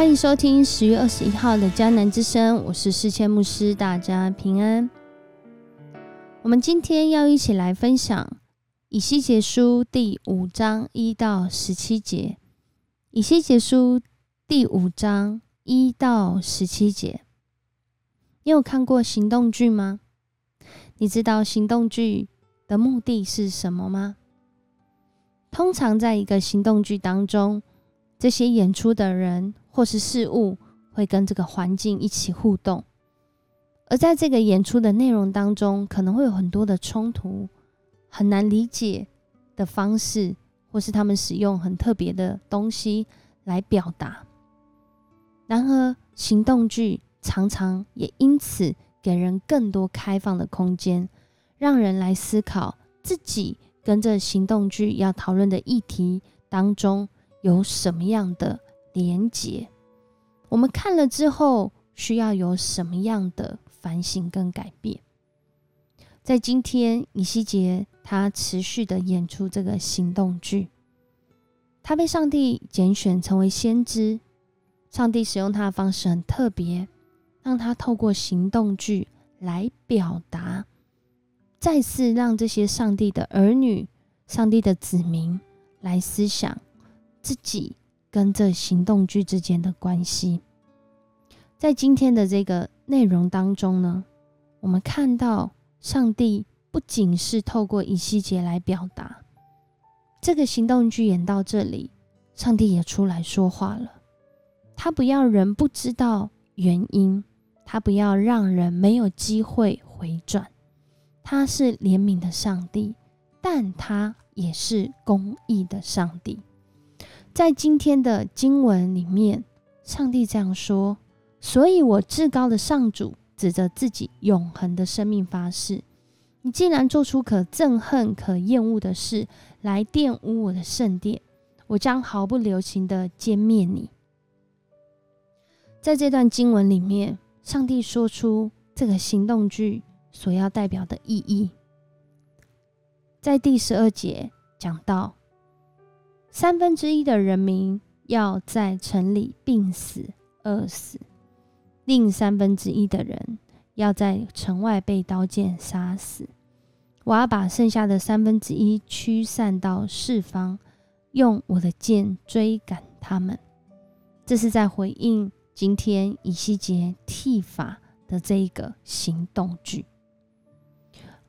欢迎收听十月二十一号的迦南之声，我是世谦牧师，大家平安。我们今天要一起来分享以西结书第五章一到十七节。以西结书第五章一到十七节，你有看过行动剧吗？你知道行动剧的目的是什么吗？通常在一个行动剧当中，这些演出的人。或是事物会跟这个环境一起互动，而在这个演出的内容当中，可能会有很多的冲突，很难理解的方式，或是他们使用很特别的东西来表达。然而，行动剧常常也因此给人更多开放的空间，让人来思考自己跟这行动剧要讨论的议题当中有什么样的。连结，我们看了之后需要有什么样的反省跟改变？在今天，以西结他持续的演出这个行动剧，他被上帝拣选成为先知，上帝使用他的方式很特别，让他透过行动剧来表达，再次让这些上帝的儿女、上帝的子民来思想自己。跟这行动剧之间的关系，在今天的这个内容当中呢，我们看到上帝不仅是透过以西结来表达这个行动剧演到这里，上帝也出来说话了。他不要人不知道原因，他不要让人没有机会回转。他是怜悯的上帝，但他也是公义的上帝。在今天的经文里面，上帝这样说：“所以我至高的上主指着自己永恒的生命发誓：你既然做出可憎恨、可厌恶的事来玷污我的圣殿，我将毫不留情的歼灭你。”在这段经文里面，上帝说出这个行动句所要代表的意义。在第十二节讲到。三分之一的人民要在城里病死、饿死，另三分之一的人要在城外被刀剑杀死。我要把剩下的三分之一驱散到四方，用我的剑追赶他们。这是在回应今天以西结剃发的这一个行动句。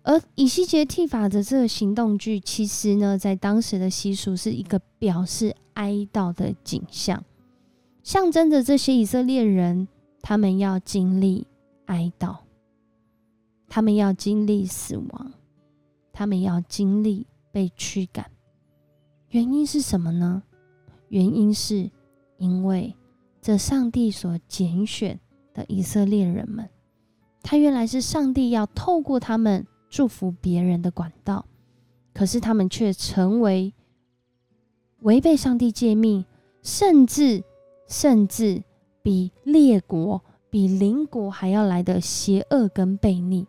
而以西结剃发的这个行动剧，其实呢，在当时的习俗是一个表示哀悼的景象，象征着这些以色列人他们要经历哀悼，他们要经历死亡，他们要经历被驱赶。原因是什么呢？原因是因为这上帝所拣选的以色列人们，他原来是上帝要透过他们。祝福别人的管道，可是他们却成为违背上帝诫命，甚至甚至比列国、比邻国还要来的邪恶跟悖逆。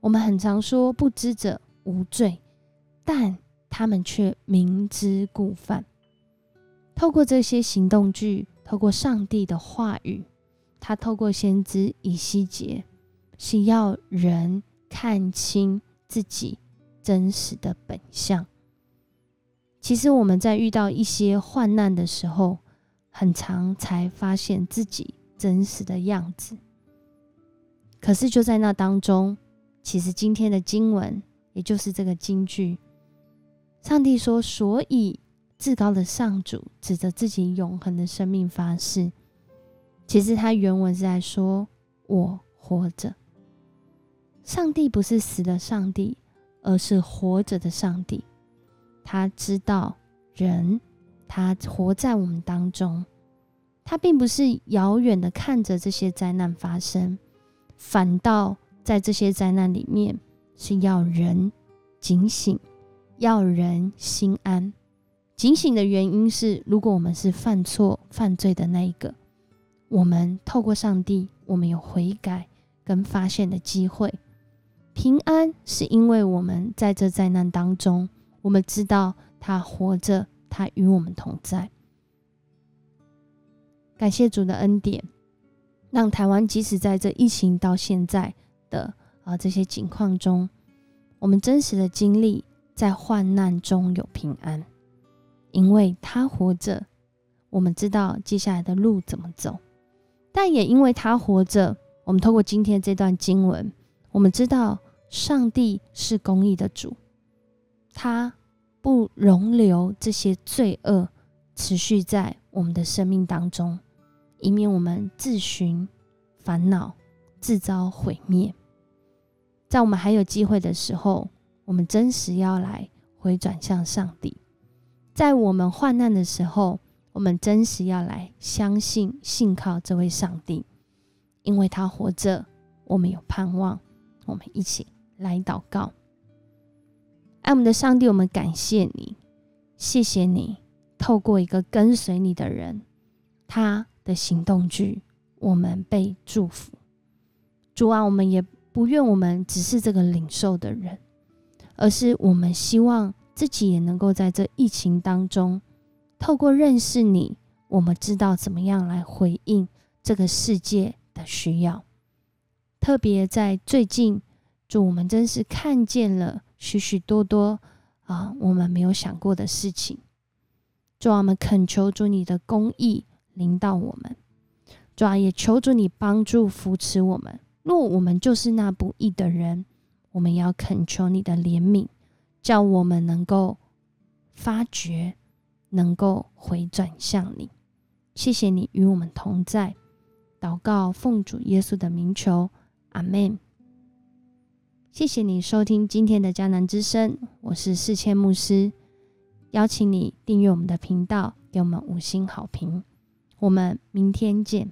我们很常说不知者无罪，但他们却明知故犯。透过这些行动剧，透过上帝的话语，他透过先知以西结，是要人。看清自己真实的本相。其实我们在遇到一些患难的时候，很常才发现自己真实的样子。可是就在那当中，其实今天的经文，也就是这个金句，上帝说：“所以至高的上主指着自己永恒的生命发誓。”其实他原文是在说：“我活着。”上帝不是死的上帝，而是活着的上帝。他知道人，他活在我们当中。他并不是遥远的看着这些灾难发生，反倒在这些灾难里面是要人警醒，要人心安。警醒的原因是，如果我们是犯错、犯罪的那一个，我们透过上帝，我们有悔改跟发现的机会。平安是因为我们在这灾难当中，我们知道他活着，他与我们同在。感谢主的恩典，让台湾即使在这疫情到现在的啊这些情况中，我们真实的经历在患难中有平安，因为他活着，我们知道接下来的路怎么走。但也因为他活着，我们透过今天这段经文，我们知道上帝是公义的主，他不容留这些罪恶持续在我们的生命当中。以免我们自寻烦恼，自遭毁灭。在我们还有机会的时候，我们真实要来回转向上帝。在我们患难的时候，我们真实要来相信、信靠这位上帝，因为他活着，我们有盼望。我们一起来祷告，爱我们的上帝，我们感谢你，谢谢你，透过一个跟随你的人，他。的行动剧，我们被祝福。主啊，我们也不愿我们只是这个领受的人，而是我们希望自己也能够在这疫情当中，透过认识你，我们知道怎么样来回应这个世界的需要。特别在最近，主我们真是看见了许许多多啊，我们没有想过的事情。主啊，我们恳求主你的公义。领导我们，主啊，也求主你帮助扶持我们。若我们就是那不义的人，我们要恳求你的怜悯，叫我们能够发觉，能够回转向你。谢谢你与我们同在。祷告奉主耶稣的名求，阿门。谢谢你收听今天的迦南之声，我是四千牧师。邀请你订阅我们的频道，给我们五星好评。我们明天见。